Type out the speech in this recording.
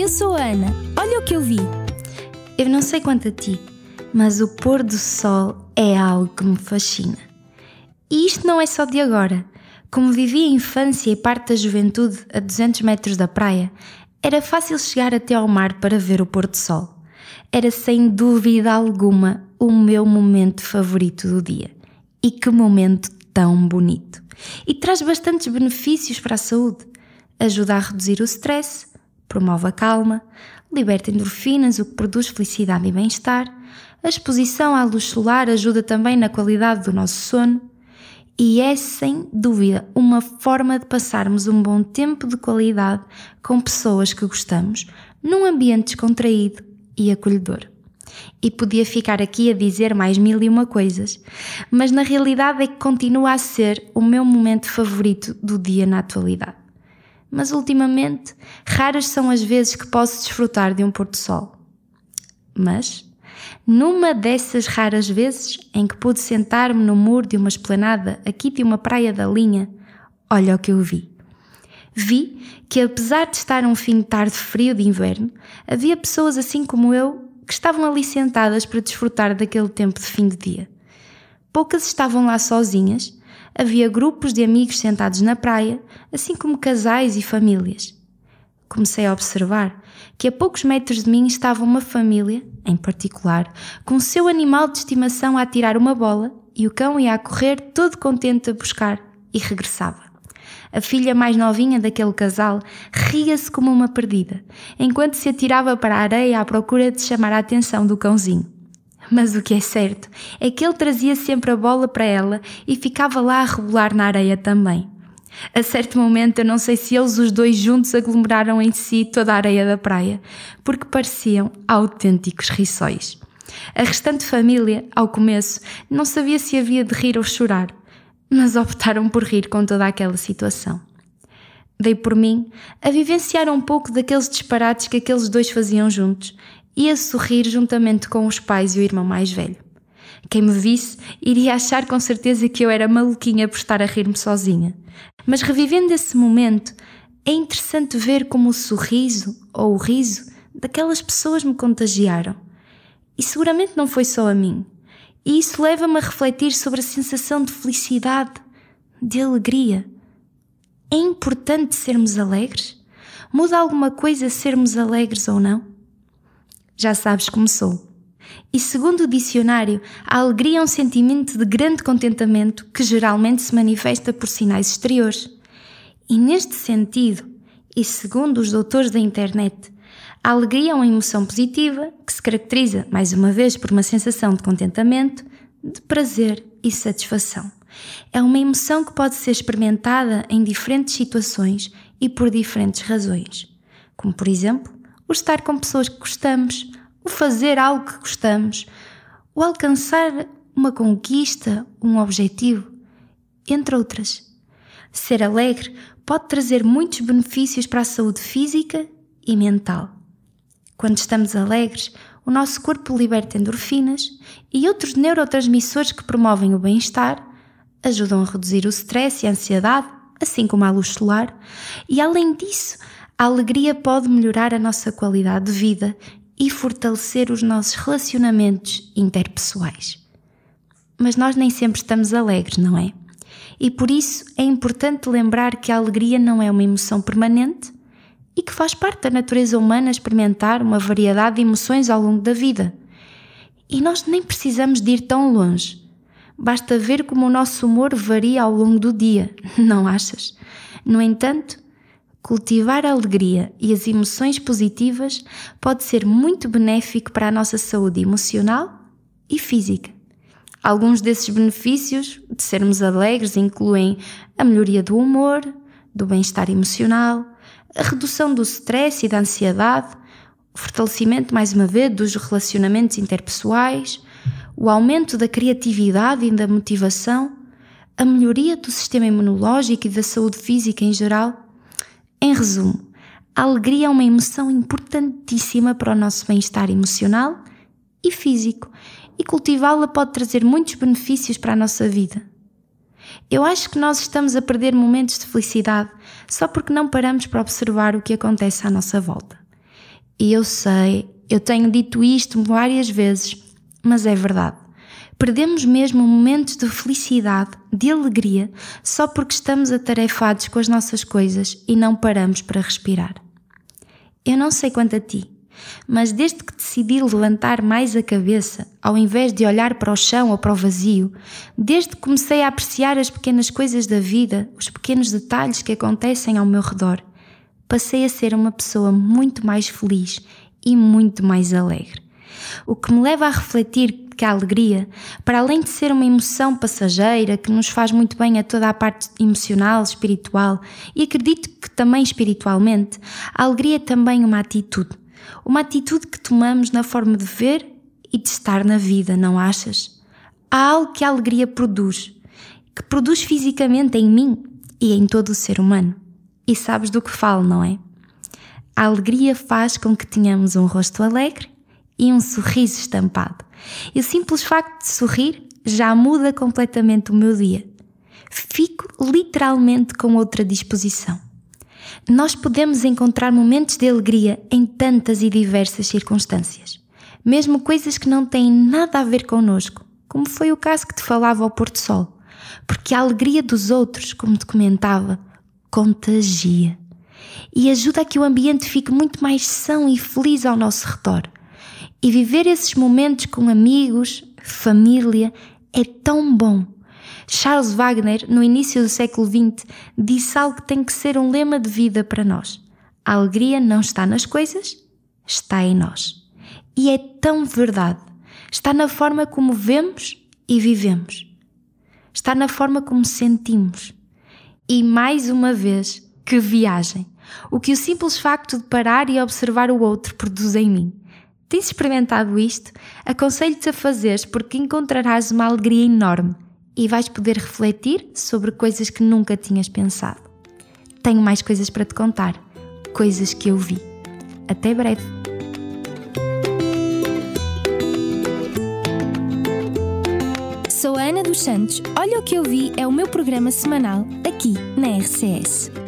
eu sou a Ana. Olha o que eu vi. Eu não sei quanto a ti, mas o pôr do sol é algo que me fascina. E isto não é só de agora. Como vivi a infância e parte da juventude a 200 metros da praia, era fácil chegar até ao mar para ver o pôr do sol. Era sem dúvida alguma o meu momento favorito do dia. E que momento tão bonito! E traz bastantes benefícios para a saúde. Ajuda a reduzir o stress, promove a calma, liberta endorfinas, o que produz felicidade e bem-estar. A exposição à luz solar ajuda também na qualidade do nosso sono. E é sem dúvida uma forma de passarmos um bom tempo de qualidade com pessoas que gostamos, num ambiente descontraído e acolhedor. E podia ficar aqui a dizer mais mil e uma coisas, mas na realidade é que continua a ser o meu momento favorito do dia na atualidade mas ultimamente raras são as vezes que posso desfrutar de um pôr-do-sol. Mas, numa dessas raras vezes em que pude sentar-me no muro de uma esplanada aqui de uma praia da linha, olha o que eu vi. Vi que, apesar de estar um fim de tarde frio de inverno, havia pessoas assim como eu que estavam ali sentadas para desfrutar daquele tempo de fim de dia. Poucas estavam lá sozinhas havia grupos de amigos sentados na praia, assim como casais e famílias. Comecei a observar que a poucos metros de mim estava uma família, em particular, com o seu animal de estimação a tirar uma bola e o cão ia a correr todo contente a buscar e regressava. A filha mais novinha daquele casal ria-se como uma perdida, enquanto se atirava para a areia à procura de chamar a atenção do cãozinho. Mas o que é certo é que ele trazia sempre a bola para ela e ficava lá a rebolar na areia também. A certo momento eu não sei se eles os dois juntos aglomeraram em si toda a areia da praia, porque pareciam autênticos riçóis. A restante família, ao começo, não sabia se havia de rir ou chorar, mas optaram por rir com toda aquela situação. Dei por mim a vivenciar um pouco daqueles disparates que aqueles dois faziam juntos e a sorrir juntamente com os pais e o irmão mais velho. Quem me visse iria achar com certeza que eu era maluquinha por estar a rir-me sozinha. Mas revivendo esse momento, é interessante ver como o sorriso ou o riso daquelas pessoas me contagiaram. E seguramente não foi só a mim. E isso leva-me a refletir sobre a sensação de felicidade, de alegria. É importante sermos alegres? Muda alguma coisa sermos alegres ou não? Já sabes como sou. E segundo o dicionário, a alegria é um sentimento de grande contentamento que geralmente se manifesta por sinais exteriores. E neste sentido, e segundo os doutores da internet, a alegria é uma emoção positiva que se caracteriza, mais uma vez, por uma sensação de contentamento, de prazer e satisfação. É uma emoção que pode ser experimentada em diferentes situações e por diferentes razões, como por exemplo o estar com pessoas que gostamos, o fazer algo que gostamos, o alcançar uma conquista, um objetivo, entre outras. Ser alegre pode trazer muitos benefícios para a saúde física e mental. Quando estamos alegres, o nosso corpo liberta endorfinas e outros neurotransmissores que promovem o bem-estar, ajudam a reduzir o stress e a ansiedade, assim como a luz solar, e além disso, a alegria pode melhorar a nossa qualidade de vida e fortalecer os nossos relacionamentos interpessoais. Mas nós nem sempre estamos alegres, não é? E por isso é importante lembrar que a alegria não é uma emoção permanente e que faz parte da natureza humana experimentar uma variedade de emoções ao longo da vida. E nós nem precisamos de ir tão longe. Basta ver como o nosso humor varia ao longo do dia, não achas? No entanto, Cultivar a alegria e as emoções positivas pode ser muito benéfico para a nossa saúde emocional e física. Alguns desses benefícios de sermos alegres incluem a melhoria do humor, do bem-estar emocional, a redução do stress e da ansiedade, o fortalecimento, mais uma vez, dos relacionamentos interpessoais, o aumento da criatividade e da motivação, a melhoria do sistema imunológico e da saúde física em geral em resumo, a alegria é uma emoção importantíssima para o nosso bem-estar emocional e físico, e cultivá-la pode trazer muitos benefícios para a nossa vida. Eu acho que nós estamos a perder momentos de felicidade só porque não paramos para observar o que acontece à nossa volta. E eu sei, eu tenho dito isto várias vezes, mas é verdade. Perdemos mesmo momentos de felicidade, de alegria, só porque estamos atarefados com as nossas coisas e não paramos para respirar. Eu não sei quanto a ti, mas desde que decidi levantar mais a cabeça, ao invés de olhar para o chão ou para o vazio, desde que comecei a apreciar as pequenas coisas da vida, os pequenos detalhes que acontecem ao meu redor, passei a ser uma pessoa muito mais feliz e muito mais alegre. O que me leva a refletir que a alegria, para além de ser uma emoção passageira que nos faz muito bem a toda a parte emocional, espiritual e acredito que também espiritualmente, a alegria é também uma atitude uma atitude que tomamos na forma de ver e de estar na vida, não achas? Há algo que a alegria produz, que produz fisicamente em mim e em todo o ser humano. E sabes do que falo, não é? A alegria faz com que tenhamos um rosto alegre e um sorriso estampado. E o simples facto de sorrir já muda completamente o meu dia. Fico literalmente com outra disposição. Nós podemos encontrar momentos de alegria em tantas e diversas circunstâncias, mesmo coisas que não têm nada a ver connosco, como foi o caso que te falava ao Porto Sol, porque a alegria dos outros, como te comentava, contagia e ajuda a que o ambiente fique muito mais são e feliz ao nosso redor. E viver esses momentos com amigos, família, é tão bom Charles Wagner, no início do século XX, disse algo que tem que ser um lema de vida para nós: a alegria não está nas coisas, está em nós. E é tão verdade. Está na forma como vemos e vivemos. Está na forma como sentimos. E mais uma vez, que viagem! O que o simples facto de parar e observar o outro produz em mim. Tens experimentado isto? Aconselho-te a fazeres porque encontrarás uma alegria enorme e vais poder refletir sobre coisas que nunca tinhas pensado. Tenho mais coisas para te contar, coisas que eu vi. Até breve! Sou a Ana dos Santos. Olha o que eu vi é o meu programa semanal aqui na RCS.